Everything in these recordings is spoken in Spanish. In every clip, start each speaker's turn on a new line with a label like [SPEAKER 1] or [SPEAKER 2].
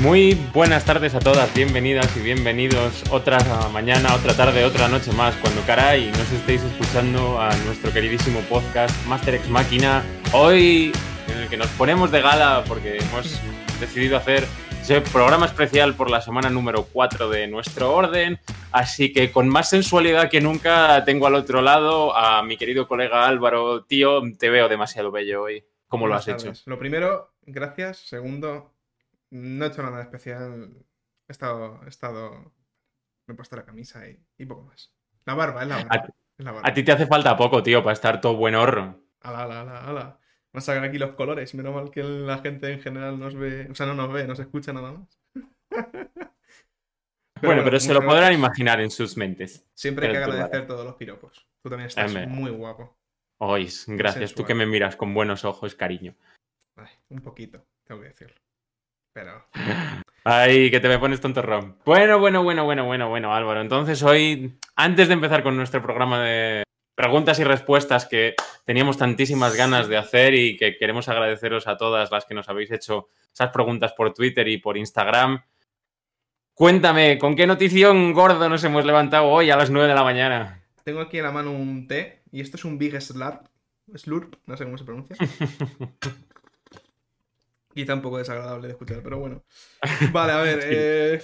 [SPEAKER 1] Muy buenas tardes a todas, bienvenidas y bienvenidos otra mañana, otra tarde, otra noche más, cuando caray nos estéis escuchando a nuestro queridísimo podcast Master X Máquina. Hoy en el que nos ponemos de gala porque hemos decidido hacer ese programa especial por la semana número 4 de nuestro orden. Así que con más sensualidad que nunca tengo al otro lado a mi querido colega Álvaro. Tío, te veo demasiado bello hoy. ¿Cómo lo has hecho?
[SPEAKER 2] Lo primero, gracias. Segundo, no he hecho nada especial. He estado. He estado... Me he puesto la camisa y, poco más. La barba, es la barba.
[SPEAKER 1] A, a ti te hace falta poco, tío, para estar todo buen horro.
[SPEAKER 2] Ala, ala, ala, ala. Vamos a sacar aquí los colores. Menos mal que la gente en general nos ve. O sea, no nos ve, nos escucha nada más.
[SPEAKER 1] bueno, pero se lo podrán imaginar en sus mentes.
[SPEAKER 2] Siempre hay que agradecer todos los piropos. Tú también estás muy guapo.
[SPEAKER 1] Ois, gracias. Tú que me miras con buenos ojos, cariño.
[SPEAKER 2] un poquito, tengo que decirlo. Pero.
[SPEAKER 1] Ay, que te me pones tonto rom. Bueno, bueno, bueno, bueno, bueno, bueno, Álvaro. Entonces hoy, antes de empezar con nuestro programa de preguntas y respuestas que teníamos tantísimas ganas de hacer y que queremos agradeceros a todas las que nos habéis hecho esas preguntas por Twitter y por Instagram. Cuéntame, ¿con qué notición gordo nos hemos levantado hoy a las 9 de la mañana?
[SPEAKER 2] Tengo aquí en la mano un té y esto es un Big Slurp, Slurp, no sé cómo se pronuncia. Quizá un poco desagradable de escuchar, pero bueno. Vale, a ver. Eh,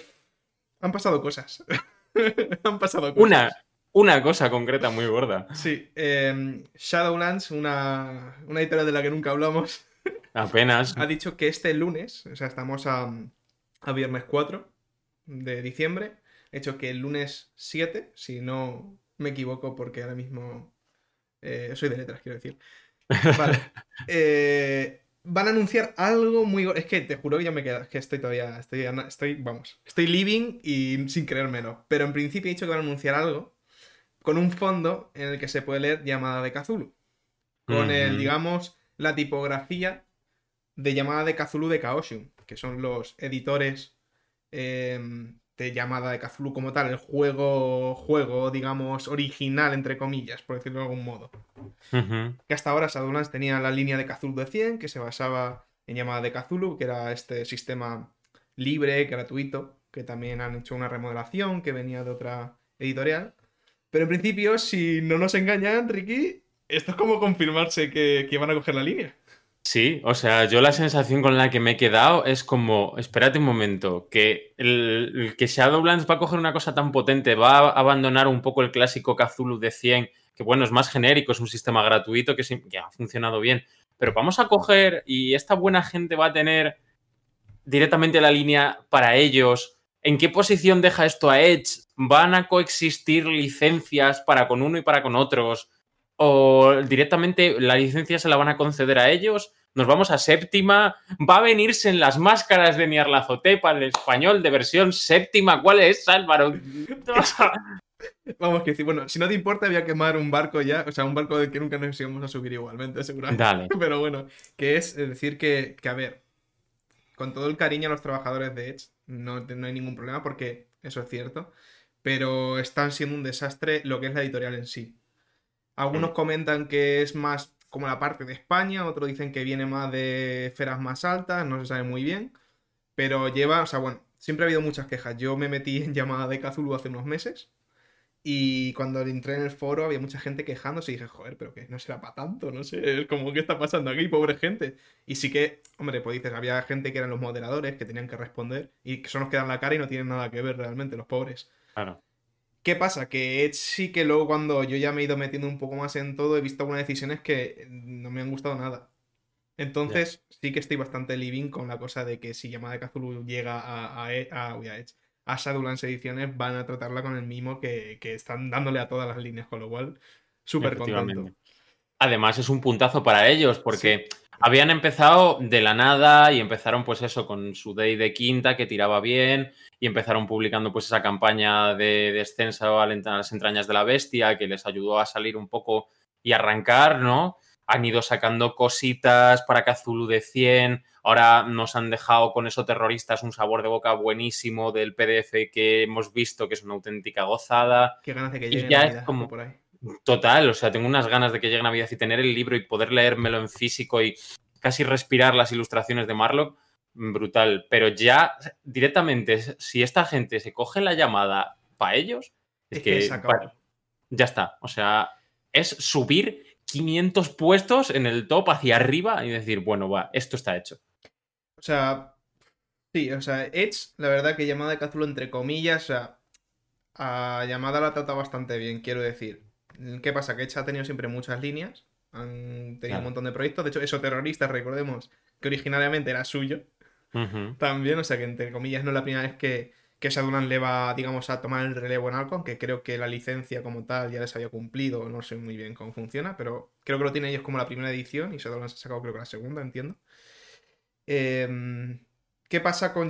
[SPEAKER 2] han pasado cosas. han pasado cosas.
[SPEAKER 1] Una, una cosa concreta muy gorda.
[SPEAKER 2] Sí. Em, Shadowlands, una, una editorial de la que nunca hablamos.
[SPEAKER 1] Apenas.
[SPEAKER 2] ha dicho que este lunes, o sea, estamos a, a viernes 4 de diciembre. He hecho que el lunes 7, si no me equivoco, porque ahora mismo eh, soy de letras, quiero decir. Vale. Eh, van a anunciar algo muy... Es que te juro que ya me queda, que estoy todavía, estoy, estoy, vamos, estoy living y sin creérmelo. Pero en principio he dicho que van a anunciar algo con un fondo en el que se puede leer llamada de Cthulhu. Con el, digamos, la tipografía de llamada de Cthulhu de Kaoshun, que son los editores em, de llamada de Cthulhu como tal, el juego, juego, digamos, original, entre comillas, por decirlo de algún modo. Que hasta ahora Shadowlands tenía la línea de Cthulhu de 100, que se basaba en llamada de Cthulhu, que era este sistema libre, gratuito, que también han hecho una remodelación que venía de otra editorial. Pero en principio, si no nos engañan, Ricky, esto es como confirmarse que, van a coger la línea.
[SPEAKER 1] Sí, o sea, yo la sensación con la que me he quedado es como, espérate un momento, que el, que Shadowlands va a coger una cosa tan potente, va a abandonar un poco el clásico Cthulhu de 100 que bueno, es más genérico, es un sistema gratuito que, ha funcionado bien, pero vamos a coger y esta buena gente va a tener directamente la línea para ellos. ¿En qué posición deja esto a Edge? ¿Van a coexistir licencias para con uno y para con otros? ¿O directamente la licencia se la van a conceder a ellos? Nos vamos a séptima. Va a venirse en las máscaras de Niarlazotepa, el español de versión séptima. ¿Cuál es, Álvaro?
[SPEAKER 2] Vamos, que decir, bueno, si no te importa, voy a quemar un barco ya, o sea, un barco del que nunca nos íbamos a subir igualmente, seguramente.
[SPEAKER 1] Dale.
[SPEAKER 2] Pero bueno, que es decir que, que, a ver, con todo el cariño a los trabajadores de Edge, no, no hay ningún problema porque eso es cierto, pero están siendo un desastre lo que es la editorial en sí. Algunos mm. comentan que es más como la parte de España, otros dicen que viene más de esferas más altas, no se sabe muy bien, pero lleva, o sea, bueno, siempre ha habido muchas quejas. Yo me metí en llamada de Cthulhu hace unos meses y cuando entré en el foro había mucha gente quejándose y dije, joder, pero que no será para tanto, no sé, es como, ¿qué está pasando aquí, pobre gente? Y sí que, hombre, pues dices, había gente que eran los moderadores que tenían que responder y que son los que dan la cara y no tienen nada que ver realmente, los pobres.
[SPEAKER 1] Claro.
[SPEAKER 2] ¿Qué pasa? Que sí que luego cuando yo ya me he ido metiendo un poco más en todo, he visto algunas decisiones que no me han gustado nada. Entonces, sí que estoy bastante living con la cosa de que si Llamada de Cthulhu llega a, a, a, a Edge a Shadowlands Ediciones van a tratarla con el mimo que, están dándole a todas las líneas, con lo cual, súper contento.
[SPEAKER 1] Además, es un puntazo para ellos, porque habían empezado de la nada y empezaron, pues eso, con su day de quinta que tiraba bien, y empezaron publicando, pues, esa campaña de descenso a las entrañas de la bestia que les ayudó a salir un poco y arrancar, ¿no? Han ido sacando cositas para Cthulhu de 100 Ahora nos han dejado con eso terroristas un sabor de boca buenísimo del PDF que hemos visto, que es una auténtica gozada.
[SPEAKER 2] Qué ganas de que llegue Navidad, como por ahí.
[SPEAKER 1] Total, o sea, tengo unas ganas de que llegue Navidad y tener el libro y poder leérmelo en físico y casi respirar las ilustraciones de Marlock. Brutal. Pero ya directamente, si esta gente se coge la llamada para ellos, es, que, ya está. O sea, es subir 500 puestos en el top hacia arriba y decir, bueno, va, esto está hecho.
[SPEAKER 2] O sea, sí, o sea, Edge, la verdad que llamada de Cazulo, entre comillas, o sea, a llamada la trata bastante bien, quiero decir. ¿Qué pasa? Que Edge ha tenido siempre muchas líneas, han tenido un montón de proyectos. De hecho, eso terrorista, recordemos que originariamente era suyo. También, o sea que entre comillas no es la primera vez que, que Shadowland le va, digamos, a tomar el relevo en Alcon, que creo que la licencia como tal ya les había cumplido, no sé muy bien cómo funciona, pero creo que lo tienen ellos como la primera edición y Shadowland se ha sacado creo que la segunda, entiendo. Em, ¿Qué pasa con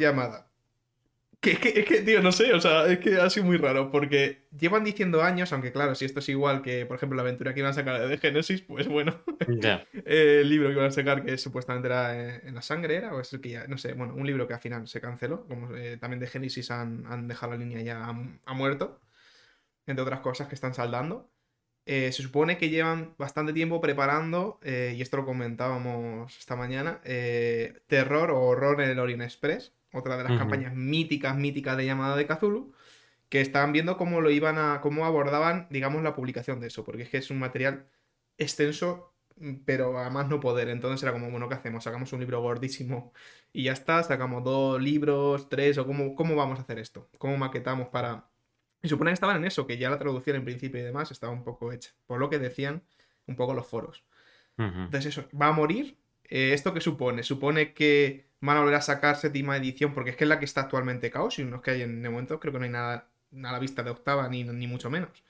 [SPEAKER 2] Yamada? es que, tío, no sé, o sea, es que ha sido muy raro, porque llevan diciendo años, aunque claro, si esto es igual que, por ejemplo, la aventura que iban a sacar de Genesis, pues bueno, el libro que iban a sacar, que supuestamente era en, la sangre, era, o es el que ya, no sé, bueno, un libro que al final se canceló, como eh, también de Genesis han, dejado la línea ya, ha, muerto, entre otras cosas que están saldando. Eh, se supone que llevan bastante tiempo preparando, eh, y esto lo comentábamos esta mañana, terror o horror en el Orient Express otra de las campañas míticas, míticas de llamada de Cthulhu, que estaban viendo cómo lo iban a, cómo abordaban, digamos, la publicación de eso, porque es que es un material extenso, pero a más no poder. Entonces era como, bueno, ¿qué hacemos? Sacamos un libro gordísimo y ya está, sacamos dos libros, tres, o cómo, cómo vamos a hacer esto, cómo maquetamos para... Y supone que estaban en eso, que ya la traducción en principio y demás estaba un poco hecha, por lo que decían un poco los foros. Entonces eso, ¿va a morir? Eh, ¿Esto qué supone? Supone que van a volver a sacar séptima edición, porque es que es la que está actualmente Caos, y no que hay en el momento, creo que no hay nada, a la vista de octava, ni, ni mucho menos.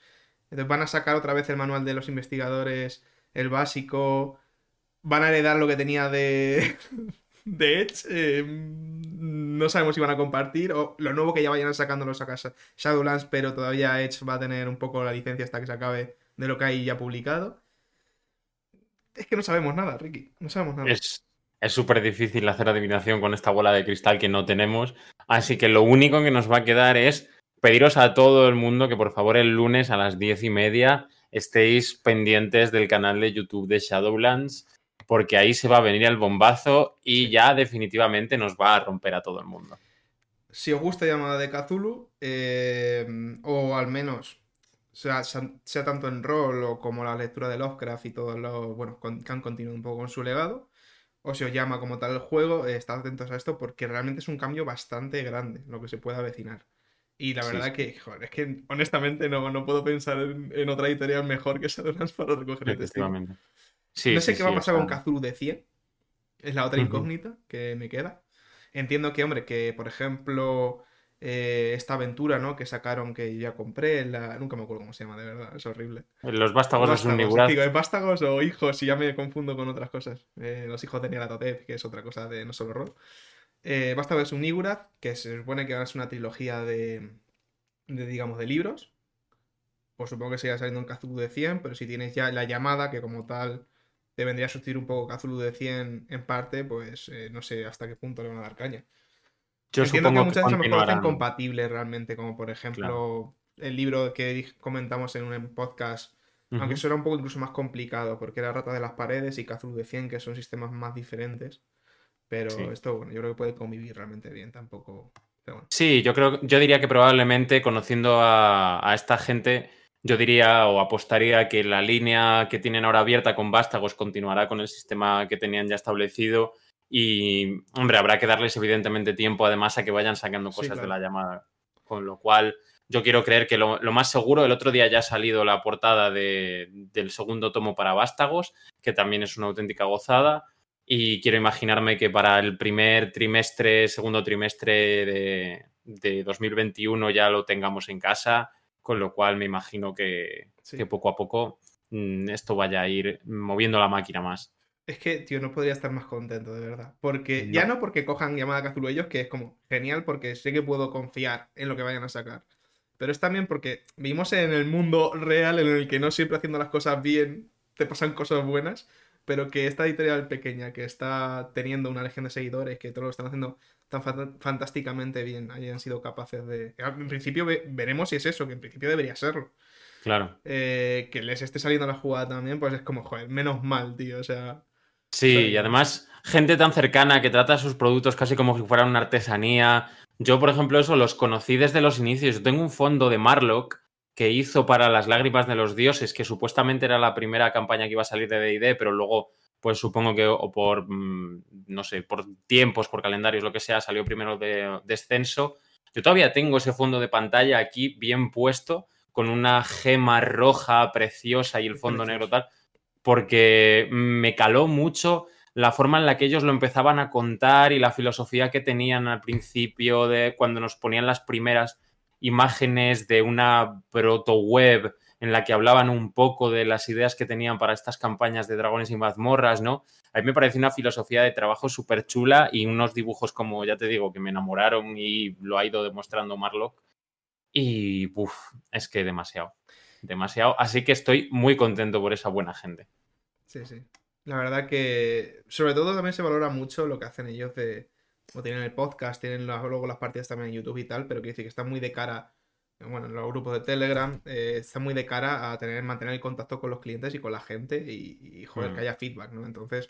[SPEAKER 2] Entonces van a sacar otra vez el manual de los investigadores, el básico, van a heredar lo que tenía de, de Edge, eh, no sabemos si van a compartir, o lo nuevo que ya vayan sacando los sacas Shadowlands, pero todavía Edge va a tener un poco la licencia hasta que se acabe de lo que hay ya publicado. Es que no sabemos nada, Ricky, no sabemos nada.
[SPEAKER 1] Es súper difícil hacer adivinación con esta bola de cristal que no tenemos. Así que lo único que nos va a quedar es pediros a todo el mundo que por favor el lunes a las diez y media estéis pendientes del canal de YouTube de Shadowlands, porque ahí se va a venir el bombazo y ya definitivamente nos va a romper a todo el mundo.
[SPEAKER 2] Si os gusta llamada de Cthulhu, eh, o al menos sea, sea tanto en rol o como la lectura de Lovecraft y todos los bueno, que han continuado un poco con su legado, o se os llama como tal el juego, eh, estad atentos a esto porque realmente es un cambio bastante grande lo que se puede avecinar. Y la verdad que, joder, es que honestamente no, no puedo pensar en, otra editorial mejor que Shadowlands para recoger este estilo. Sí, no sé qué va a pasar con Kazuru de 100. Es la otra incógnita que me queda. Entiendo que, hombre, que por ejemplo eh, esta aventura, ¿no? Que sacaron que ya compré, la... nunca me acuerdo cómo se llama, de verdad, es horrible.
[SPEAKER 1] Los vástagos, de
[SPEAKER 2] Suniguraz. Digo, vástagos o hijos, y ya me confundo con otras cosas. Eh, los hijos de Nyarlathotep, que es otra cosa de no solo rol. Eh, vástagos de Suniguraz, que se supone que ahora es una trilogía de, de digamos, de libros. Pues supongo que siga saliendo en Cthulhu de 100, pero si tienes ya la llamada, que como tal te vendría a sustituir un poco Cthulhu de 100 en parte, pues eh, no sé hasta qué punto le van a dar caña. Yo Entiendo que muchas veces me parecen compatibles realmente, como por ejemplo el libro que comentamos en un podcast, aunque eso era un poco incluso más complicado, porque era Rata de las Paredes y Cthulhu de 100, que son sistemas más diferentes. Pero esto, bueno, yo creo que puede convivir realmente bien, tampoco.
[SPEAKER 1] Sí, yo creo, yo diría que probablemente conociendo a, a, esta gente, yo diría o apostaría que la línea que tienen ahora abierta con Vástagos continuará con el sistema que tenían ya establecido y, hombre, habrá que darles evidentemente tiempo además a que vayan sacando cosas de la llamada. Con lo cual, yo quiero creer que lo, más seguro, el otro día ya ha salido la portada del segundo tomo para Vástagos, que también es una auténtica gozada. Y quiero imaginarme que para el primer trimestre, segundo trimestre de, de 2021 ya lo tengamos en casa, con lo cual me imagino que, que poco a poco mm, esto vaya a ir moviendo la máquina más.
[SPEAKER 2] Es que, tío, no podría estar más contento, de verdad. Porque, ya no porque cojan llamada Cthulhu ellos, que es como genial, porque sé que puedo confiar en lo que vayan a sacar. Pero es también porque vivimos en el mundo real en el que no siempre haciendo las cosas bien te pasan cosas buenas, pero que esta editorial pequeña, que está teniendo una legión de seguidores, que todo lo están haciendo tan fantásticamente bien, hayan sido capaces de... En principio veremos si es eso, que en principio debería serlo.
[SPEAKER 1] Claro.
[SPEAKER 2] Eh, que les esté saliendo la jugada también, pues es como, joder, menos mal, tío. O sea,
[SPEAKER 1] Sí, y además gente tan cercana que trata sus productos casi como si fueran una artesanía. Yo, por ejemplo, eso los conocí desde los inicios. Yo tengo un fondo de Marlock que hizo para las lágrimas de los dioses, que supuestamente era la primera campaña que iba a salir de D&D, pero luego, pues supongo que o por, mm, no sé, por tiempos, por calendarios, lo que sea, salió primero de descenso. Yo todavía tengo ese fondo de pantalla aquí bien puesto, con una gema roja preciosa y el fondo negro tal, porque me caló mucho la forma en la que ellos lo empezaban a contar y la filosofía que tenían al principio de cuando nos ponían las primeras imágenes de una proto web en la que hablaban un poco de las ideas que tenían para estas campañas de dragones y mazmorras, ¿no? A mí me parece una filosofía de trabajo súper chula y unos dibujos como, ya te digo, que me enamoraron y lo ha ido demostrando Marlock. Y, uff, es que demasiado, demasiado. Así que estoy muy contento por esa buena gente.
[SPEAKER 2] Sí, sí. La verdad que, sobre todo también se valora mucho lo que hacen ellos de, o tienen el podcast, tienen luego las partidas también en YouTube y tal, pero quiere decir que están muy de cara, bueno, en los grupos de Telegram, eh, están muy de cara a tener, mantener el contacto con los clientes y con la gente y, joder, que mm. haya feedback, ¿no? Entonces,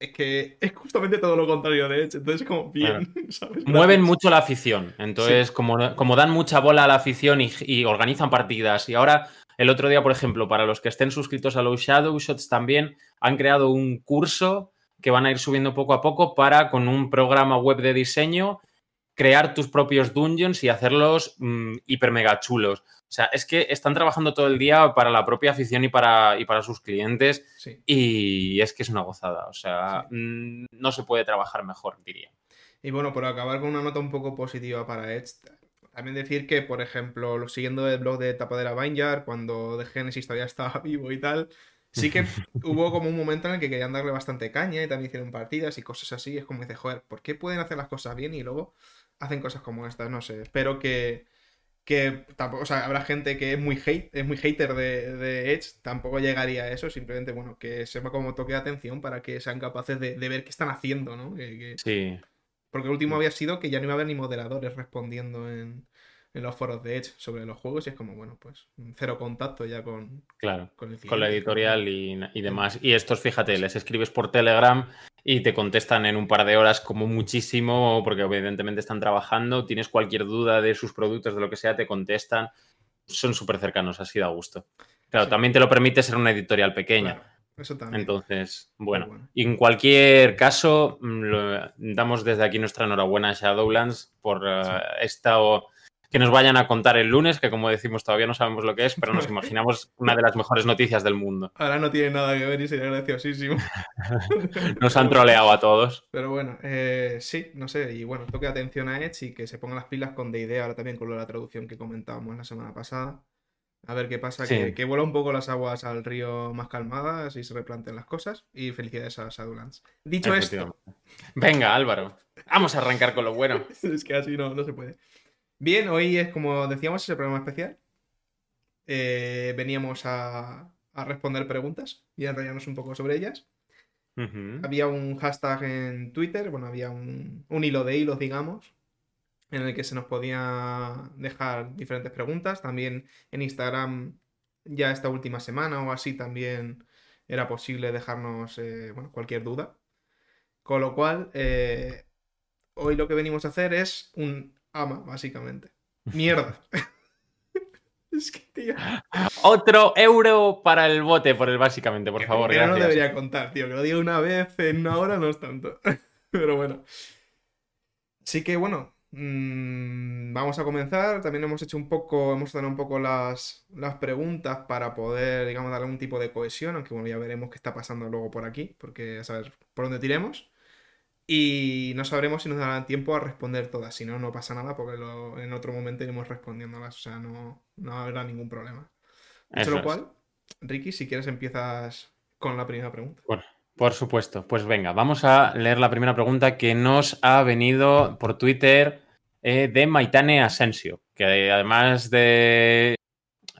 [SPEAKER 2] es que es justamente todo lo contrario de hecho, entonces como bien, ¿sabes?
[SPEAKER 1] Mueven mucho la afición, entonces como, como dan mucha bola a la afición y, y organizan partidas. Y ahora el otro día, por ejemplo, para los que estén suscritos a los Shadow Shots también han creado un curso que van a ir subiendo poco a poco para, con un programa web de diseño, crear tus propios dungeons y hacerlos mm, hiper mega chulos. O sea, es que están trabajando todo el día para la propia afición y para, y para sus clientes. Y es que es una gozada. O sea, mm, no se puede trabajar mejor, diría.
[SPEAKER 2] Y bueno, por acabar con una nota un poco positiva para Edge, también decir que, por ejemplo, siguiendo el blog de Tapadera Vineyard, cuando de Genesis todavía estaba vivo y tal, sí que hubo como un momento en el que querían darle bastante caña y también hicieron partidas y cosas así. Es como dice, joder, ¿por qué pueden hacer las cosas bien y luego hacen cosas como estas? No sé, espero que, que tampoco, o sea, habrá gente que es muy hate, es muy hater de, Edge, tampoco llegaría a eso, simplemente, bueno, que sepa como toque de atención para que sean capaces de, ver qué están haciendo, ¿no?
[SPEAKER 1] Sí.
[SPEAKER 2] Porque el último había sido que ya no iba a haber ni moderadores respondiendo en, los foros de Edge sobre los juegos y es como, bueno, pues cero contacto ya con,
[SPEAKER 1] claro, con, la editorial y, demás. Y estos, fíjate, les escribes por Telegram y te contestan en un par de horas como muchísimo, porque evidentemente están trabajando, tienes cualquier duda de sus productos, de lo que sea, te contestan. Son súper cercanos, así da gusto. Claro, también te lo permite ser una editorial pequeña. Entonces, bueno, Y en cualquier caso, mm, damos desde aquí nuestra enhorabuena a Shadowlands por eh, esta que nos vayan a contar el lunes, que como decimos todavía no sabemos lo que es, pero nos imaginamos una de las mejores noticias del mundo.
[SPEAKER 2] Ahora no tiene nada que ver y sería graciosísimo.
[SPEAKER 1] nos han troleado a todos.
[SPEAKER 2] Pero bueno, eh, sí, no sé, y bueno, toque atención a Edge y que se pongan las pilas con D&D ahora también con la traducción que comentábamos la semana pasada. A ver qué pasa, que, que vuela un poco las aguas al río más calmadas y se replanten las cosas. Y felicidades a Shadowlands. Dicho esto.
[SPEAKER 1] Venga, Álvaro. Vamos a arrancar con lo bueno.
[SPEAKER 2] es que así no, no se puede. Bien, hoy es como decíamos, es el programa especial. Eh, veníamos a, responder preguntas y a enrollarnos un poco sobre ellas. Había un hashtag en Twitter, bueno, había un, un hilo de hilos, digamos, en el que se nos podía dejar diferentes preguntas. También en Instagram, ya esta última semana o así, también era posible dejarnos eh, cualquier duda. Con lo cual, eh, hoy lo que venimos a hacer es un ama, básicamente. Mierda. es que, tío.
[SPEAKER 1] Otro euro para el bote, por el básicamente, por favor.
[SPEAKER 2] no debería contar, tío. Que lo diga una vez en una hora no es tanto. Pero bueno. Sí que, bueno, Mm, vamos a comenzar. También hemos hecho un poco, hemos dado un poco las, las preguntas para poder, digamos, darle un tipo de cohesión, aunque bueno, ya veremos qué está pasando luego por aquí, porque a saber por dónde tiremos. Y no sabremos si nos darán tiempo a responder todas. Si no, no pasa nada, porque en otro momento iremos respondiéndolas. O sea, no, no habrá ningún problema. Dicho lo cual, Ricky, si quieres empiezas con la primera pregunta.
[SPEAKER 1] Bueno. Por supuesto. Pues venga, vamos a leer la primera pregunta que nos ha venido por Twitter eh, de Maitane Asensio, que además de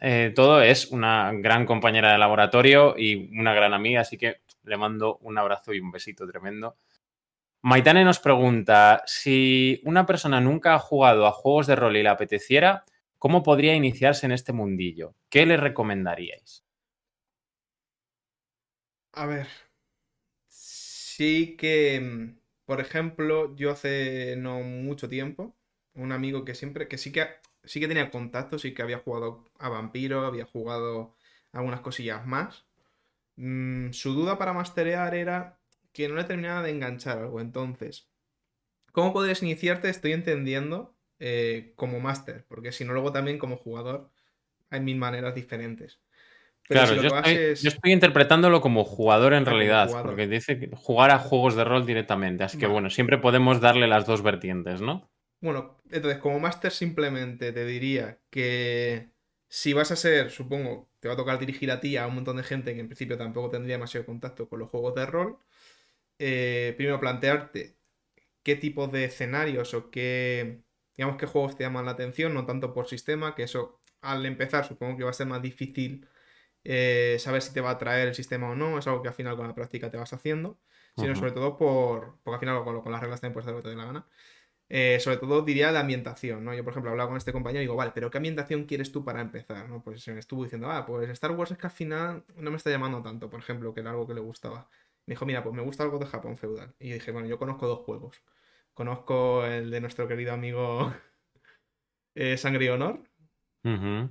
[SPEAKER 1] eh, todo es una gran compañera de laboratorio y una gran amiga, así que le mando un abrazo y un besito tremendo. Maitane nos pregunta, si una persona nunca ha jugado a juegos de rol y le apeteciera, ¿cómo podría iniciarse en este mundillo? ¿Qué le recomendaríais?
[SPEAKER 2] A ver, sí que, por ejemplo, yo hace no mucho tiempo, un amigo que siempre, que sí que, sí que tenía contacto, sí que había jugado a Vampiro, había jugado algunas cosillas más. Mm, su duda para masterear era que no le terminaba de enganchar algo. Entonces, ¿cómo podrías iniciarte? Estoy entendiendo eh, como máster, porque si no, luego también como jugador hay mil maneras diferentes.
[SPEAKER 1] claro, yo, estoy, interpretándolo como jugador en realidad, porque dice jugar a juegos de rol directamente. Así que bueno, siempre podemos darle las dos vertientes, ¿no?
[SPEAKER 2] Bueno, entonces como máster simplemente te diría que si vas a ser, supongo, te va a tocar dirigir a ti a un montón de gente que en principio tampoco tendría demasiado contacto con los juegos de rol, eh, primero plantearte qué tipo de escenarios o qué, digamos, qué juegos te llaman la atención, no tanto por sistema, que eso al empezar supongo que va a ser más difícil eh, saber si te va a traer el sistema o no, es algo que al final con la práctica te vas haciendo, sino sobre todo por, porque al final con, con las reglas también puedes hacer lo que te dé la gana. Eh, sobre todo diría la ambientación, ¿no? Yo, por ejemplo, hablaba con este compañero y digo, vale, pero ¿qué ambientación quieres tú para empezar? ¿no? Pues se me estuvo diciendo, ah, pues Star Wars es que al final no me está llamando tanto, por ejemplo, que era algo que le gustaba. Me dijo, mira, pues me gusta algo de Japón feudal. Y dije, bueno, yo conozco dos juegos. Conozco el de nuestro querido amigo eh, Sangre y Honor.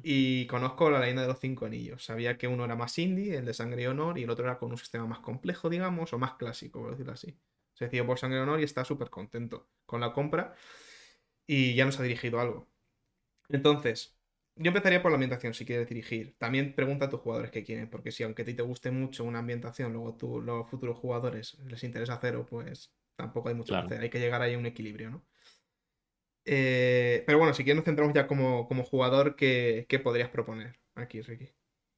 [SPEAKER 2] Y conozco la leyenda de los cinco anillos. Sabía que uno era más indie, el de Sangre y Honor, y el otro era con un sistema más complejo, digamos, o más clásico, por decirlo así. Se decidió por Sangre y Honor y está súper contento con la compra. Y ya nos ha dirigido algo. Entonces, yo empezaría por la ambientación si quieres dirigir. También pregunta a tus jugadores qué quieren, porque si aunque a ti te guste mucho una ambientación, luego tú, los futuros jugadores les interesa cero, pues tampoco hay mucho que hacer. Hay que llegar ahí a un equilibrio, ¿no? Eh, pero bueno, si quieres nos centramos ya como, como jugador, ¿qué, podrías proponer aquí, Ricky?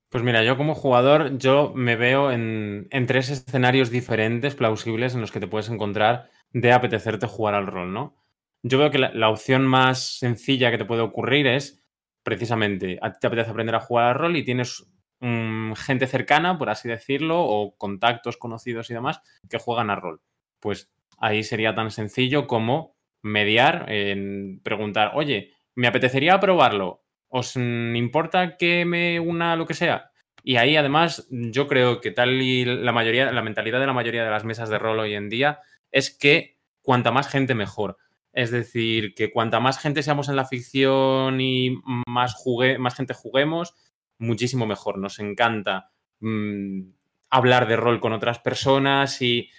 [SPEAKER 1] Pues mira, yo como jugador, yo me veo en, en, tres escenarios diferentes, plausibles, en los que te puedes encontrar de apetecerte jugar al rol, ¿no? Yo veo que la, opción más sencilla que te puede ocurrir es, precisamente, a ti te apetece aprender a jugar al rol y tienes mm, gente cercana, por así decirlo, o contactos conocidos y demás, que juegan a rol. Pues ahí sería tan sencillo como mediar, en preguntar, oye, me apetecería probarlo, ¿os importa que me una lo que sea? Y ahí además yo creo que tal y la mayoría, la mentalidad de la mayoría de las mesas de rol hoy en día es que cuanta más gente mejor. Es decir, que cuanta más gente seamos en la ficción y más, gente juguemos, muchísimo mejor. Nos encanta mm, hablar de rol con otras personas y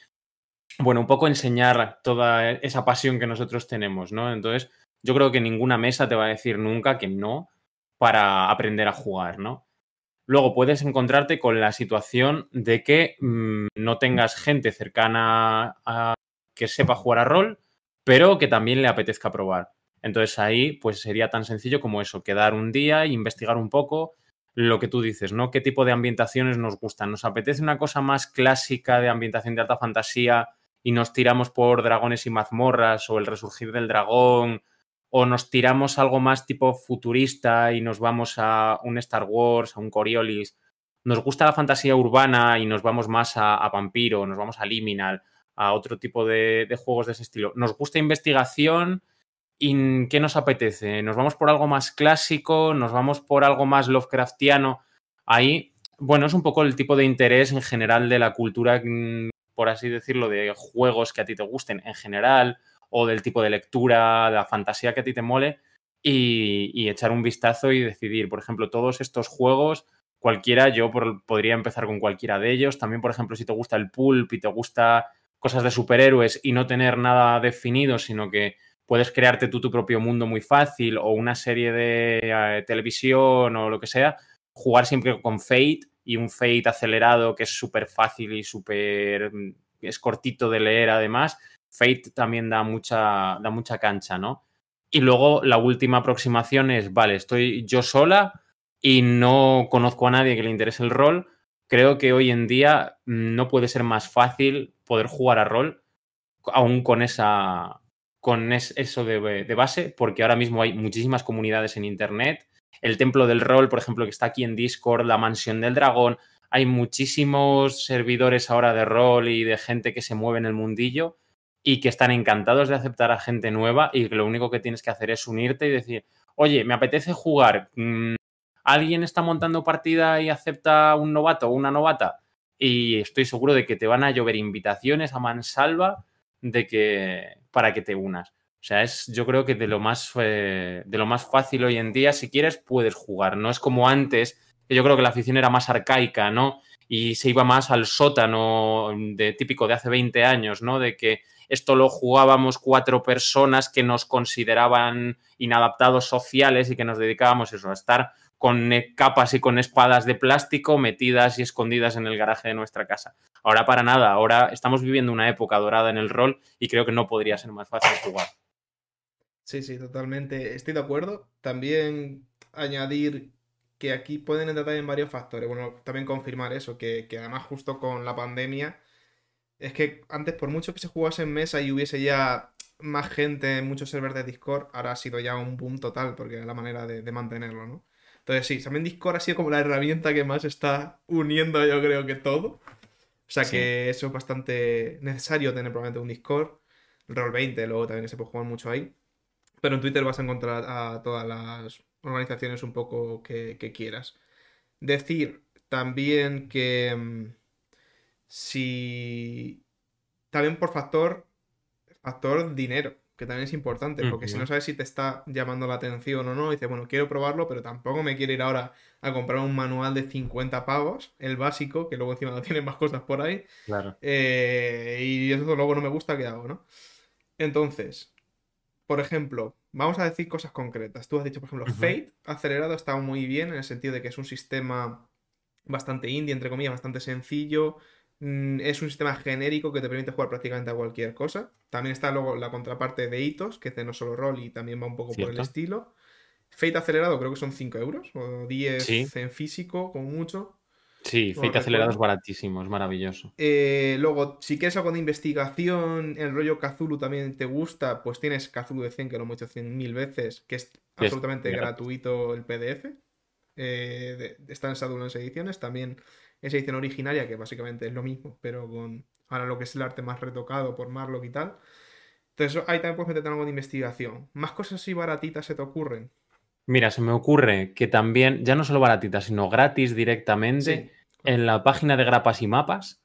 [SPEAKER 1] bueno, un poco enseñar toda esa pasión que nosotros tenemos, ¿no? Entonces, yo creo que ninguna mesa te va a decir nunca que no para aprender a jugar, ¿no? Luego puedes encontrarte con la situación de que mm, no tengas gente cercana a que sepa jugar a rol, pero que también le apetezca probar. Entonces ahí pues sería tan sencillo como eso, quedar un día investigar un poco lo que tú dices, ¿no? ¿Qué tipo de ambientaciones nos gustan? ¿Nos apetece una cosa más clásica de ambientación de alta fantasía y nos tiramos por dragones y mazmorras o el resurgir del dragón, o nos tiramos algo más tipo futurista y nos vamos a un Star Wars, a un Coriolis. Nos gusta la fantasía urbana y nos vamos más a, Vampiro, nos vamos a Liminal, a otro tipo de, juegos de ese estilo. Nos gusta investigación y ¿qué nos apetece? ¿Nos vamos por algo más clásico? ¿Nos vamos por algo más Lovecraftiano? Ahí, bueno, es un poco el tipo de interés en general de la cultura mm, por así decirlo, de juegos que a ti te gusten en general o del tipo de lectura, de la fantasía que a ti te mole y, echar un vistazo y decidir, por ejemplo, todos estos juegos, cualquiera, yo podría empezar con cualquiera de ellos. También, por ejemplo, si te gusta el pulp y te gusta cosas de superhéroes y no tener nada definido, sino que puedes crearte tú tu propio mundo muy fácil o una serie de eh, televisión o lo que sea, jugar siempre con Fate y un Fate acelerado que es súper fácil y súper... Mm, es cortito de leer además. Fate también da mucha, da mucha cancha, ¿no? Y luego la última aproximación es, vale, estoy yo sola y no conozco a nadie que le interese el rol. Creo que hoy en día no puede ser más fácil poder jugar a rol aún con esa con eso de, de base, porque ahora mismo hay muchísimas comunidades en internet el Templo del Rol, por ejemplo, que está aquí en Discord, la Mansión del Dragón. Hay muchísimos servidores ahora de rol y de gente que se mueve en el mundillo y que están encantados de aceptar a gente nueva y que lo único que tienes que hacer es unirte y decir, oye, me apetece jugar, mm, alguien está montando partida y acepta un novato o una novata y estoy seguro de que te van a llover invitaciones a mansalva de que, para que te unas. O sea, es yo creo que de lo más eh, de lo más fácil hoy en día, si quieres, puedes jugar. No es como antes, que yo creo que la afición era más arcaica, ¿no? Y se iba más al sótano de típico de hace 20 años, ¿no? De que esto lo jugábamos cuatro personas que nos consideraban inadaptados sociales y que nos dedicábamos eso, a estar con capas y con espadas de plástico metidas y escondidas en el garaje de nuestra casa. Ahora para nada, ahora estamos viviendo una época dorada en el rol y creo que no podría ser más fácil jugar.
[SPEAKER 2] Sí, sí, totalmente. Estoy de acuerdo. También añadir que aquí pueden entrar también varios factores. Bueno, también confirmar eso, que, además justo con la pandemia, es que antes por mucho que se jugase en mesa y hubiese ya más gente en muchos servers de Discord, ahora ha sido ya un boom total, porque es la manera de mantenerlo, ¿no? Entonces sí, también Discord ha sido como la herramienta que más está uniendo yo creo que todo. O sea que eso es bastante necesario tener probablemente un Discord. El Roll 20 luego también se puede jugar mucho ahí. Pero en Twitter vas a encontrar a todas las organizaciones un poco que, quieras. Decir también que mm, si... También por factor... Factor dinero que también es importante, porque si no sabes si te está llamando la atención o no, dices, bueno, quiero probarlo, pero tampoco me quiero ir ahora a comprar un manual de 50 pavos, el básico, que luego encima no tiene más cosas por ahí.
[SPEAKER 1] Claro.
[SPEAKER 2] Eh, y eso luego no me gusta, ¿qué hago, no? Entonces, por ejemplo, vamos a decir cosas concretas. Tú has dicho, por ejemplo, Fate acelerado está muy bien en el sentido de que es un sistema bastante indie, entre comillas, bastante sencillo, es un sistema genérico que te permite jugar prácticamente a cualquier cosa. También está luego la contraparte de hitos, que hace no solo rol y también va un poco por el estilo. Fate acelerado creo que son 5 euros o 10 en físico, como mucho.
[SPEAKER 1] Sí, Fate acelerado es baratísimo, es maravilloso.
[SPEAKER 2] Eh, luego, si quieres algo de investigación, el rollo Kazulu también te gusta, pues tienes Kazulu de 100, que lo hemos hecho 100.000 veces, que es absolutamente gratuito el PDF. Eh, está en Shadowlands Ediciones. También esa edición originaria, que básicamente es lo mismo, pero con ahora lo que es el arte más retocado por Marlock y tal. Entonces ahí también puedes meter algo de investigación. ¿Más cosas así baratitas se te ocurren?
[SPEAKER 1] Mira, se me ocurre que también, ya no solo baratitas, sino gratis directamente, en la página de grapas y mapas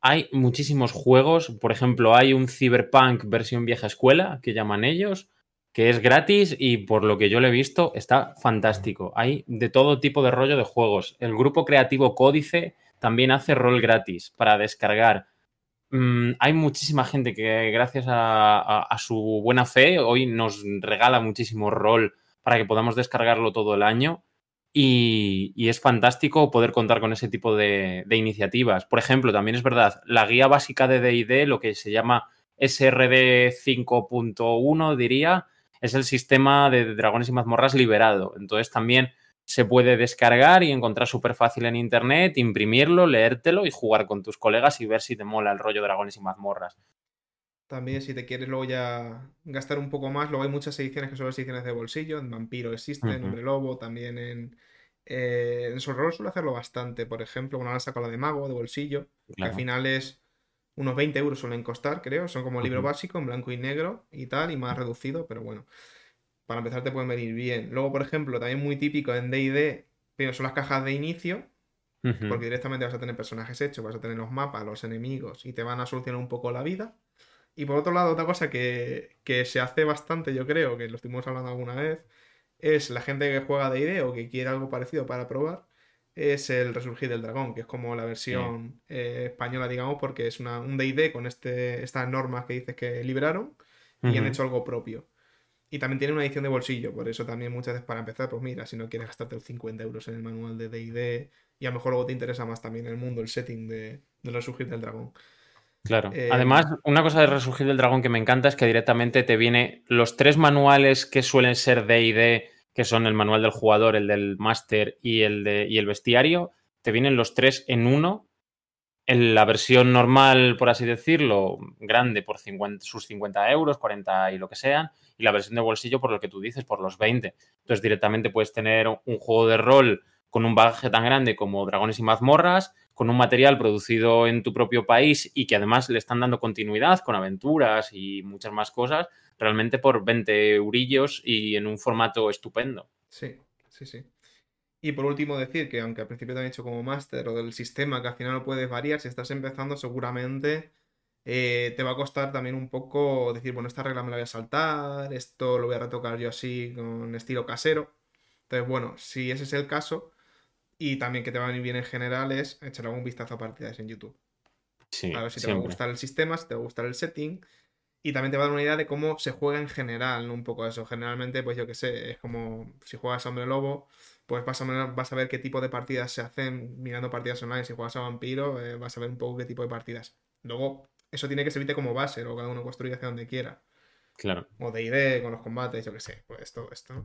[SPEAKER 1] hay muchísimos juegos. Por ejemplo, hay un Cyberpunk versión vieja escuela, que llaman ellos, que es gratis y por lo que yo le he visto está fantástico. Hay de todo tipo de rollo de juegos. El grupo creativo Códice también hace rol gratis para descargar. Mm, hay muchísima gente que gracias a, su buena fe hoy nos regala muchísimo rol para que podamos descargarlo todo el año. Y, es fantástico poder contar con ese tipo de, de iniciativas. Por ejemplo, también es verdad, la guía básica de DD, lo que se llama SRD 5.1, diría, es el sistema de dragones y mazmorras liberado. Entonces también se puede descargar y encontrar súper fácil en internet, imprimirlo, leértelo y jugar con tus colegas y ver si te mola el rollo dragones y mazmorras.
[SPEAKER 2] También si te quieres luego ya gastar un poco más, luego hay muchas ediciones que son las ediciones de bolsillo, en Vampiro existe, en Hombre Lobo, también en, eh, en Sorrol suele hacerlo bastante, por ejemplo, una saco la de Mago, de bolsillo, que al final es unos 20 euros suelen costar, creo. Son como libro básico, en blanco y negro y tal, y más reducido, pero bueno. Para empezar te pueden venir bien. Luego, por ejemplo, también muy típico en DD, pero son las cajas de inicio, porque directamente vas a tener personajes hechos, vas a tener los mapas, los enemigos, y te van a solucionar un poco la vida. Y por otro lado, otra cosa que, que se hace bastante, yo creo, que lo estuvimos hablando alguna vez, es la gente que juega DD o que quiere algo parecido para probar, es el Resurgir del Dragón, que es como la versión eh, española, digamos, porque es una, un DD con este, estas normas que dices que liberaron y han hecho algo propio. Y también tiene una edición de bolsillo, por eso también muchas veces para empezar, pues mira, si no quieres gastarte los 50 euros en el manual de DD y a lo mejor luego te interesa más también el mundo, el setting de, Resurgir del Dragón.
[SPEAKER 1] Claro. Eh, Además, una cosa de Resurgir del Dragón que me encanta es que directamente te viene los tres manuales que suelen ser DD que son el manual del jugador, el del máster y, el de, y el bestiario, te vienen los tres en uno. En la versión normal, por así decirlo, grande por sus 50 euros, 40 y lo que sean, y la versión de bolsillo por lo que tú dices, por los 20. Entonces directamente puedes tener un juego de rol con un bagaje tan grande como Dragones y Mazmorras, con un material producido en tu propio país y que además le están dando continuidad con aventuras y muchas más cosas, realmente por 20 eurillos y en un formato estupendo.
[SPEAKER 2] Sí, sí, sí. Y por último decir que aunque al principio te han hecho como máster o del sistema, que al final lo puedes variar, si estás empezando seguramente eh, te va a costar también un poco decir, bueno, esta regla me la voy a saltar, esto lo voy a retocar yo así con estilo casero. Entonces, bueno, si ese es el caso, y también que te va a venir bien en general, es echar algún vistazo a partidas en YouTube.
[SPEAKER 1] Sí,
[SPEAKER 2] a ver si te
[SPEAKER 1] siempre.
[SPEAKER 2] va a gustar el sistema, si te va a gustar el setting. Y también te va a dar una idea de cómo se juega en general, ¿no? Un poco eso. Generalmente, pues yo qué sé, es como si juegas a Hombre Lobo, pues vas a, vas a ver qué tipo de partidas se hacen mirando partidas online. Si juegas a Vampiro, eh, vas a ver un poco qué tipo de partidas. Luego, eso tiene que servirte como base, o cada uno construye hacia donde quiera.
[SPEAKER 1] Claro.
[SPEAKER 2] O de ID, con los combates, yo qué sé, pues todo esto.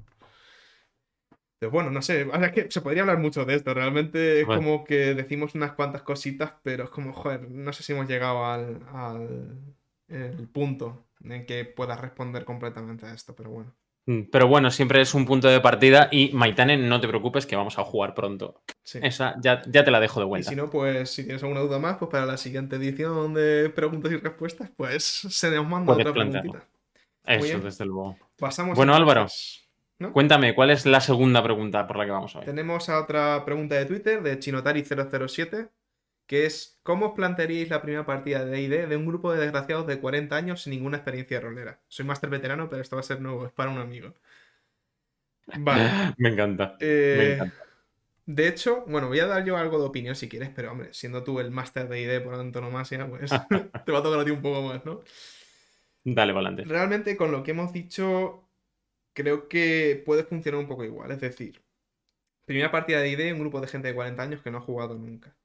[SPEAKER 2] Pero bueno, no sé, es que se podría hablar mucho de esto. Realmente es
[SPEAKER 1] Bueno.
[SPEAKER 2] como que decimos unas cuantas cositas, pero es como, joder, no sé si hemos llegado al, al el punto en que puedas responder completamente a esto, pero bueno.
[SPEAKER 1] Mm, Pero bueno, siempre es un punto de partida y Maitane, no te preocupes que vamos a jugar pronto.
[SPEAKER 2] Sí.
[SPEAKER 1] Esa ya, ya te la dejo de
[SPEAKER 2] Y
[SPEAKER 1] vuelta.
[SPEAKER 2] si no, pues si tienes alguna duda más, pues para la siguiente edición de preguntas y respuestas, pues se nos manda
[SPEAKER 1] Puedes
[SPEAKER 2] otra
[SPEAKER 1] plantearlo.
[SPEAKER 2] preguntita.
[SPEAKER 1] Eso, desde luego.
[SPEAKER 2] Pasamos
[SPEAKER 1] Bueno, Álvaro.
[SPEAKER 2] entonces, ¿no?
[SPEAKER 1] Cuéntame, ¿cuál es la segunda pregunta por la que vamos a ver?
[SPEAKER 2] Tenemos a otra pregunta de Twitter de Chinotari007, que es ¿Cómo os plantearíais la primera partida de D&D de un grupo de desgraciados de 40 años sin ninguna experiencia rolera? Soy máster veterano, pero esto va a ser nuevo, es para un amigo. Vale.
[SPEAKER 1] Me encanta.
[SPEAKER 2] eh,
[SPEAKER 1] Me encanta.
[SPEAKER 2] de hecho, bueno, voy a dar yo algo de opinión si quieres, pero hombre, siendo tú el máster de ID por antonomasia, pues te va a tocar a ti un poco más, ¿no?
[SPEAKER 1] Dale, adelante.
[SPEAKER 2] Realmente con lo que hemos dicho, creo que puede funcionar un poco igual. Es decir, primera partida de ID, un grupo de gente de 40 años que no ha jugado nunca.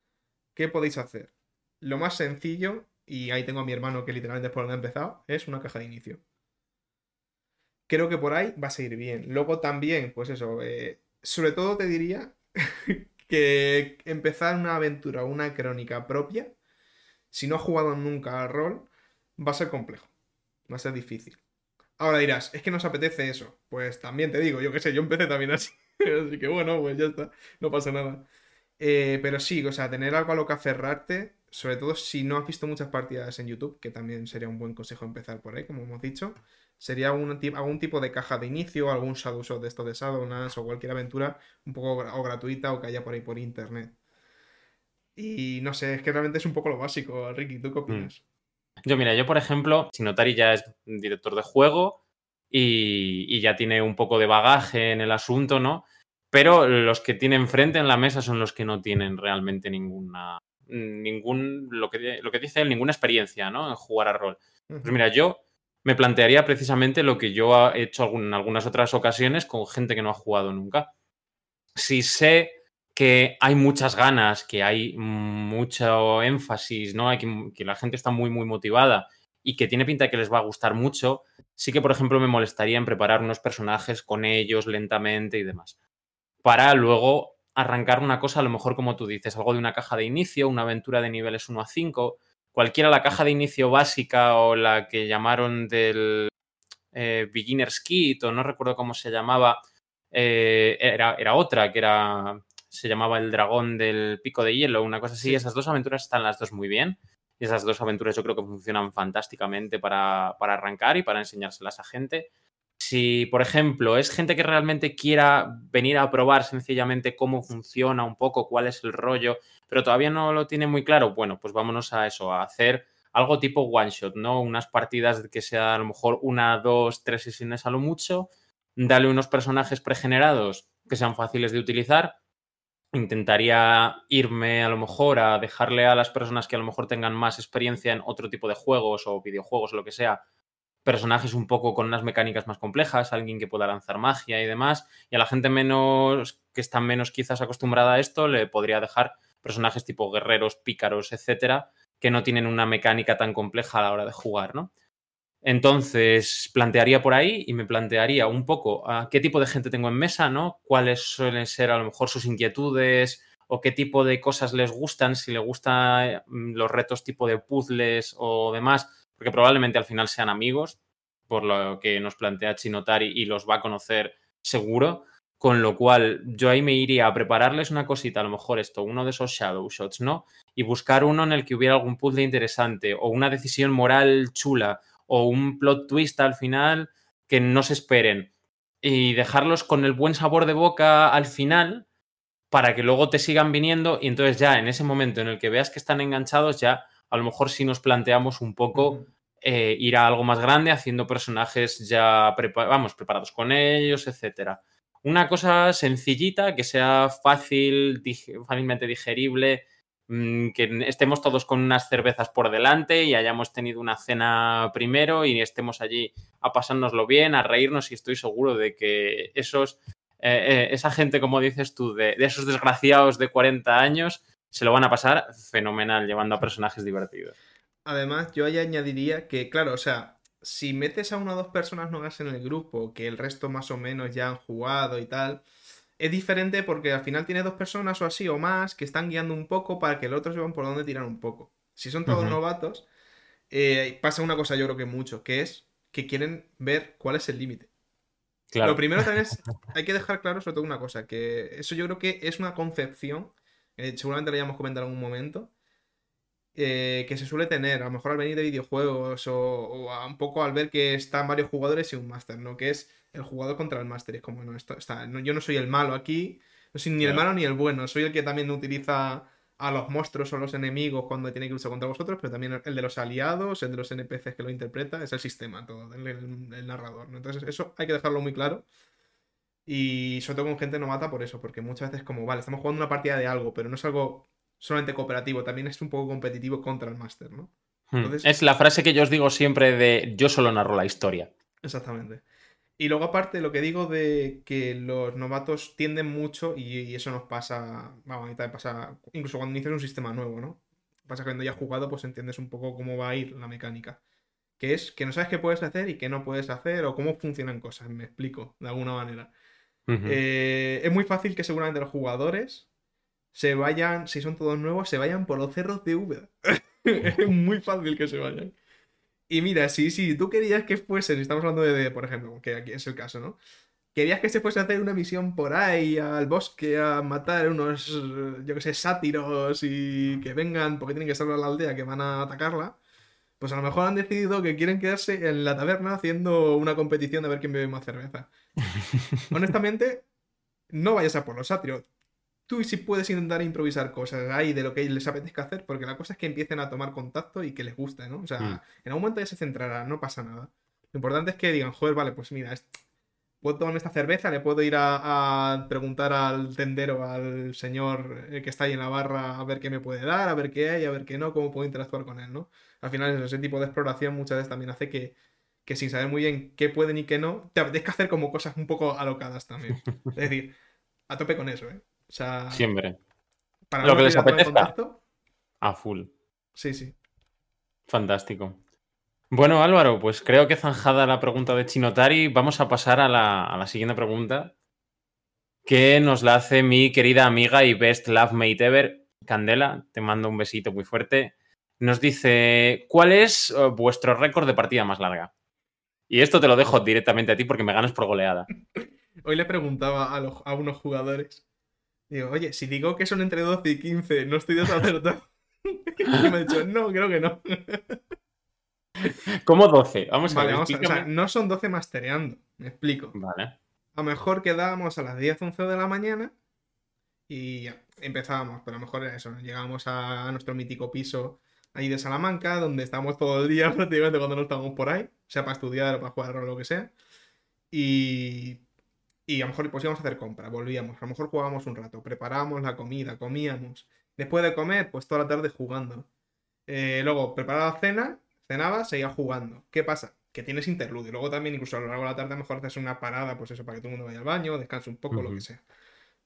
[SPEAKER 2] ¿Qué podéis hacer? Lo más sencillo, y ahí tengo a mi hermano que literalmente es por donde ha empezado, es una caja de inicio. Creo que por ahí va a seguir bien. Luego también, pues eso, eh, sobre todo te diría que empezar una aventura, una crónica propia, si no has jugado nunca al rol, va a ser complejo. Va a ser difícil. Ahora dirás, es que nos apetece eso. Pues también te digo, yo qué sé, yo empecé también así. Así que bueno, pues ya está, no pasa nada. Eh, pero sí, o sea, tener algo a lo que aferrarte, sobre todo si no has visto muchas partidas en YouTube, que también sería un buen consejo empezar por ahí, como hemos dicho. Sería algún, ti- algún tipo de caja de inicio, algún Shadow Shot de estos de Shadowlands o cualquier aventura un poco o gratuita o que haya por ahí por internet. Y no sé, es que realmente es un poco lo básico, Ricky, ¿tú qué opinas?
[SPEAKER 1] Yo, mira, yo, por ejemplo, Sinotari ya es director de juego y, y ya tiene un poco de bagaje en el asunto, ¿no? Pero los que tienen enfrente en la mesa son los que no tienen realmente ninguna. ningún. lo que, lo que dice él, ninguna experiencia, ¿no? En jugar a rol. Pues mira, yo me plantearía precisamente lo que yo he hecho en algunas otras ocasiones con gente que no ha jugado nunca. Si sé que hay muchas ganas, que hay mucho énfasis, ¿no? Hay que, que la gente está muy, muy motivada y que tiene pinta de que les va a gustar mucho, sí que, por ejemplo, me molestaría en preparar unos personajes con ellos lentamente y demás. Para luego arrancar una cosa, a lo mejor como tú dices, algo de una caja de inicio, una aventura de niveles 1 a 5, cualquiera la caja de inicio básica o la que llamaron del eh, Beginner's Kit o no recuerdo cómo se llamaba, eh, era, era otra que era se llamaba El Dragón del Pico de Hielo, una cosa así.
[SPEAKER 2] Sí.
[SPEAKER 1] Esas dos aventuras están las dos muy bien. Y esas dos aventuras yo creo que funcionan fantásticamente para, para arrancar y para enseñárselas a gente. Si, por ejemplo, es gente que realmente quiera venir a probar sencillamente cómo funciona un poco, cuál es el rollo, pero todavía no lo tiene muy claro, bueno, pues vámonos a eso, a hacer algo tipo one shot, ¿no? Unas partidas que sea a lo mejor una, dos, tres sesiones a lo mucho, dale unos personajes pregenerados que sean fáciles de utilizar. Intentaría irme a lo mejor a dejarle a las personas que a lo mejor tengan más experiencia en otro tipo de juegos o videojuegos o lo que sea, personajes un poco con unas mecánicas más complejas, alguien que pueda lanzar magia y demás, y a la gente menos que está menos quizás acostumbrada a esto le podría dejar personajes tipo guerreros, pícaros, etcétera, que no tienen una mecánica tan compleja a la hora de jugar, ¿no? Entonces, plantearía por ahí y me plantearía un poco a qué tipo de gente tengo en mesa, ¿no? Cuáles suelen ser a lo mejor sus inquietudes o qué tipo de cosas les gustan, si les gustan los retos tipo de puzzles o demás, porque probablemente al final sean amigos, por lo que nos plantea Chinotari y los va a conocer seguro. Con lo cual, yo ahí me iría a prepararles una cosita, a lo mejor esto, uno de esos shadow shots, ¿no? Y buscar uno en el que hubiera algún puzzle interesante o una decisión moral chula o un plot twist al final que no se esperen. Y dejarlos con el buen sabor de boca al final para que luego te sigan viniendo y entonces ya en ese momento en el que veas que están enganchados, ya a lo mejor si nos planteamos un poco eh, ir a algo más grande haciendo personajes ya vamos, preparados con ellos, etcétera. Una cosa sencillita, que sea fácil, fácilmente digerible, mm, que estemos todos con unas cervezas por delante y hayamos tenido una cena primero y estemos allí a pasárnoslo bien, a reírnos y estoy seguro de que esos, eh, eh, esa gente, como dices tú, de, de, esos desgraciados de 40 años, se lo van a pasar fenomenal llevando a personajes divertidos.
[SPEAKER 2] Además, yo ahí añadiría que, claro, o sea, si metes a una o dos personas nuevas en el grupo, que el resto más o menos ya han jugado y tal, es diferente porque al final tiene dos personas o así o más que están guiando un poco para que el otro sepan por dónde tirar un poco. Si son todos novatos, eh, pasa una cosa yo creo que mucho, que es que quieren ver cuál es el límite. Lo primero también es, hay que dejar claro sobre todo una cosa, que eso yo creo que es una concepción, eh, seguramente lo hayamos comentado en algún momento, eh, que se suele tener, a lo mejor al venir de videojuegos o, un poco al ver que están varios jugadores y un máster, ¿no? Que es el jugador contra el máster. Es como, no, esto está, yo no soy el malo aquí, no soy ni el malo ni el bueno, soy el que también utiliza a los monstruos o los enemigos cuando tiene que luchar contra vosotros, pero también el de los aliados, el de los NPCs que lo interpreta, es el sistema todo, el, narrador, ¿no? Entonces eso hay que dejarlo muy claro. Y sobre todo con gente no mata por eso, porque muchas veces como, vale, estamos jugando una partida de algo, pero no es algo solamente cooperativo, también es un poco competitivo contra el máster, ¿no?
[SPEAKER 1] Hmm. es la frase que yo os digo siempre de yo solo narro la historia.
[SPEAKER 2] Exactamente. Y luego aparte lo que digo de que los novatos tienden mucho, y, eso nos pasa, vamos, a mí también pasa, incluso cuando inicias un sistema nuevo, ¿no? Pasa que cuando ya has jugado, pues entiendes un poco cómo va a ir la mecánica. Que es que no sabes qué puedes hacer y qué no puedes hacer, o cómo funcionan cosas, me explico, de alguna manera. Eh, es muy fácil que seguramente los jugadores se vayan, si son todos nuevos, se vayan por los cerros de Úbeda. es muy fácil que se vayan. Y mira, si, si tú querías que fuesen, estamos hablando de, por ejemplo, que aquí es el caso, ¿no? Querías que se fuese a hacer una misión por ahí, al bosque, a matar unos, yo qué sé, sátiros y que vengan, porque tienen que a la aldea que van a atacarla. Pues a lo mejor han decidido que quieren quedarse en la taberna haciendo una competición de ver quién bebe más cerveza. Honestamente, no vayas a por los sátiros tú sí puedes intentar improvisar cosas ahí de lo que les apetezca hacer, porque la cosa es que empiecen a tomar contacto y que les guste, ¿no? O sea, mm. en algún momento ya se centrará, no pasa nada. Lo importante es que digan, joder, vale, pues mira, puedo tomar esta cerveza, le puedo ir a, preguntar al tendero, al señor eh, que está ahí en la barra, a ver qué me puede dar, a ver qué hay, a ver qué no, cómo puedo interactuar con él, ¿no? Al final, ese tipo de exploración muchas veces también hace que, que sin saber muy bien qué pueden y qué no, te apetezca hacer como cosas un poco alocadas también. Es decir, a tope con eso, ¿eh? O sea.
[SPEAKER 1] Siempre. Para lo que les apetezca. A full.
[SPEAKER 2] Sí, sí.
[SPEAKER 1] Fantástico. Bueno, Álvaro, pues creo que zanjada la pregunta de Chinotari, vamos a pasar a la, siguiente pregunta, que nos la hace mi querida amiga y best love mate ever, Candela. Te mando un besito muy fuerte. Nos dice: ¿Cuál es eh, vuestro récord de partida más larga? Y esto te lo dejo directamente a ti porque me ganas por goleada.
[SPEAKER 2] Hoy le preguntaba a, a unos jugadores Digo, oye, si digo que son entre 12 y 15, no estoy desacertado. y me ha dicho, no, creo que no.
[SPEAKER 1] ¿Cómo 12? Vamos
[SPEAKER 2] a
[SPEAKER 1] ver.
[SPEAKER 2] Vamos a, o sea, no son 12 mastereando, me explico.
[SPEAKER 1] Vale.
[SPEAKER 2] A lo mejor quedábamos a las 10, 11 de la mañana y empezábamos, pero a lo mejor era eso, llegábamos a, nuestro mítico piso ahí de Salamanca, donde estamos todo el día prácticamente cuando no estamos por ahí, sea para estudiar o para jugar o lo que sea. Y y a lo mejor pues íbamos a hacer compra, volvíamos, a lo mejor jugábamos un rato, preparábamos la comida, comíamos. Después de comer, pues toda la tarde jugando. Eh, luego preparaba la cena, cenaba, seguía jugando. ¿Qué pasa? Que tienes interludio. Luego también, incluso a lo largo de la tarde, a lo mejor haces una parada, pues eso, para que todo el mundo vaya al baño, descanse un poco, lo que sea.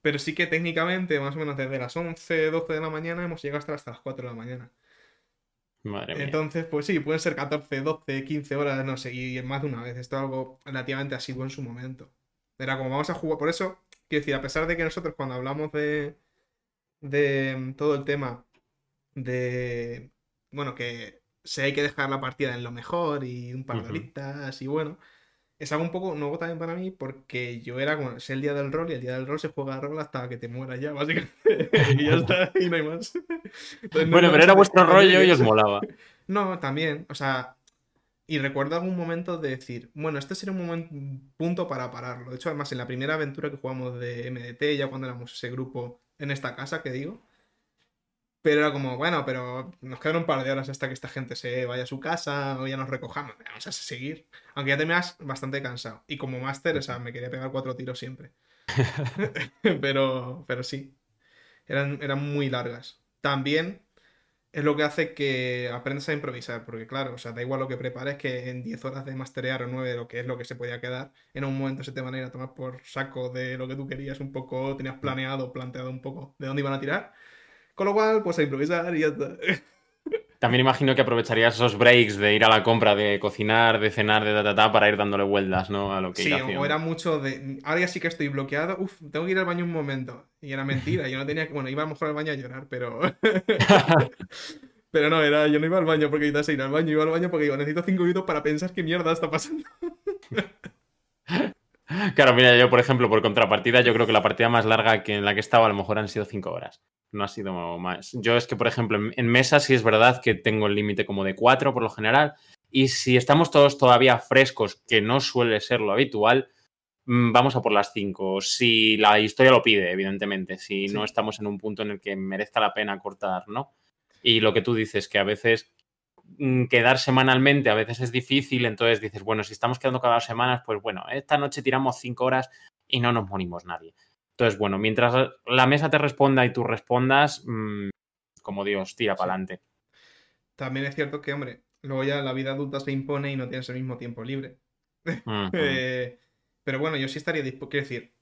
[SPEAKER 2] Pero sí que técnicamente, más o menos desde las 11, 12 de la mañana, hemos llegado hasta, las 4 de la mañana.
[SPEAKER 1] Madre
[SPEAKER 2] mía. Entonces, pues sí, pueden ser 14, 12, 15 horas, no sé, y más de una vez. Esto es algo relativamente asiduo en su momento. Era como vamos a jugar. Por eso, quiero decir, a pesar de que nosotros cuando hablamos de, de mm, todo el tema de, bueno, que se hay que dejar la partida en lo mejor y un par de horitas y bueno, es algo un poco nuevo también para mí porque yo era como, es el día del rol y el día del rol se juega rol hasta que te mueras ya, básicamente. y ya está, y no hay más.
[SPEAKER 1] bueno, pero era vuestro rollo y os molaba.
[SPEAKER 2] No, también, o sea, y recuerdo algún momento de decir, bueno, este sería un momento, punto para pararlo. De hecho, además, en la primera aventura que jugamos de MDT, ya cuando éramos ese grupo en esta casa que digo. Pero era como, bueno, pero nos quedan un par de horas hasta que esta gente se vaya a su casa o ya nos recojamos. Vamos a seguir. Aunque ya terminas bastante cansado. Y como máster, o sea, me quería pegar cuatro tiros siempre. pero, pero sí. Eran, eran muy largas. También es lo que hace que aprendas a improvisar, porque claro, o sea, da igual lo que prepares, que en 10 horas de masterear o 9, lo que es lo que se podía quedar, en un momento se te van a ir a tomar por saco de lo que tú querías un poco, tenías planeado, planteado un poco de dónde iban a tirar. Con lo cual, pues a improvisar y ya está.
[SPEAKER 1] También imagino que aprovecharías esos breaks de ir a la compra, de cocinar, de cenar, de ta, ta, para ir dándole vueltas, ¿no? A lo que
[SPEAKER 2] Sí, o era mucho de. Ahora ya sí que estoy bloqueado. Uf, tengo que ir al baño un momento. Y era mentira. Yo no tenía que. Bueno, iba a lo mejor al baño a llorar, pero. pero no, era. Yo no iba al baño porque necesitaba ir al baño. Iba al baño porque digo, necesito cinco minutos para pensar qué mierda está pasando.
[SPEAKER 1] Claro, mira, yo, por ejemplo, por contrapartida, yo creo que la partida más larga que en la que estaba a lo mejor han sido cinco horas no ha sido más. Yo es que, por ejemplo, en, mesa sí es verdad que tengo el límite como de cuatro por lo general. Y si estamos todos todavía frescos, que no suele ser lo habitual, mm, vamos a por las cinco. Si la historia lo pide, evidentemente. Si no estamos en un punto en el que merezca la pena cortar, ¿no? Y lo que tú dices, que a veces quedar semanalmente a veces es difícil, entonces dices, bueno, si estamos quedando cada dos semanas, pues bueno, esta noche tiramos cinco horas y no nos morimos nadie. Entonces, bueno, mientras la mesa te responda y tú respondas, mm, como Dios, tira para adelante.
[SPEAKER 2] También es cierto que, hombre, luego ya la vida adulta se impone y no tienes el mismo tiempo libre. Eh, pero bueno, yo sí estaría dispuesto, quiero decir,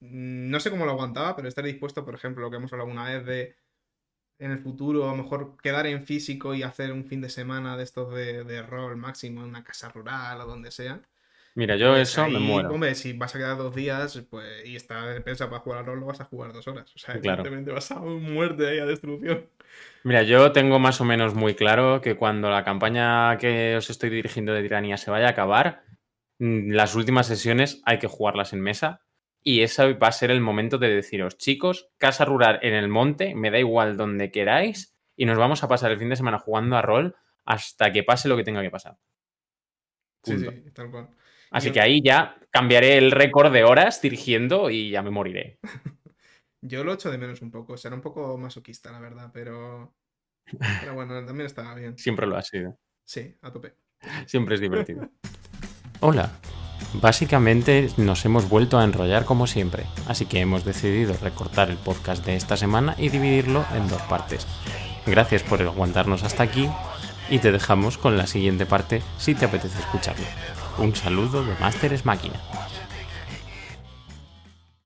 [SPEAKER 2] no sé cómo lo aguantaba, pero estaría dispuesto, por ejemplo, lo que hemos hablado una vez de en el futuro, a lo mejor quedar en físico y hacer un fin de semana de estos de, de rol máximo en una casa rural o donde sea.
[SPEAKER 1] Mira, yo pues eso me muero.
[SPEAKER 2] Hombre, si vas a quedar dos días pues, y está pensado para jugar al rol, lo vas a jugar dos horas. O sea, evidentemente vas a muerte ahí a destrucción.
[SPEAKER 1] Mira, yo tengo más o menos muy claro que cuando la campaña que os estoy dirigiendo de tiranía se vaya a acabar, mm, las últimas sesiones hay que jugarlas en mesa. Y ese va a ser el momento de deciros, chicos, casa rural en el monte, me da igual donde queráis, y nos vamos a pasar el fin de semana jugando a rol hasta que pase lo que tenga que pasar.
[SPEAKER 2] Sí, sí, tal cual.
[SPEAKER 1] Así que ahí ya cambiaré el récord de horas dirigiendo y ya me moriré.
[SPEAKER 2] Yo lo echo de menos un poco. Será un poco masoquista, la verdad, pero. Pero bueno, también estaba bien.
[SPEAKER 1] Siempre lo ha sido.
[SPEAKER 2] Sí, a tope.
[SPEAKER 1] Siempre es divertido. Hola. Básicamente nos hemos vuelto a enrollar como siempre, así que hemos decidido recortar el podcast de esta semana y dividirlo en dos partes. Gracias por aguantarnos hasta aquí y te dejamos con la siguiente parte si te apetece escucharlo. Un saludo de Másteres Máquina.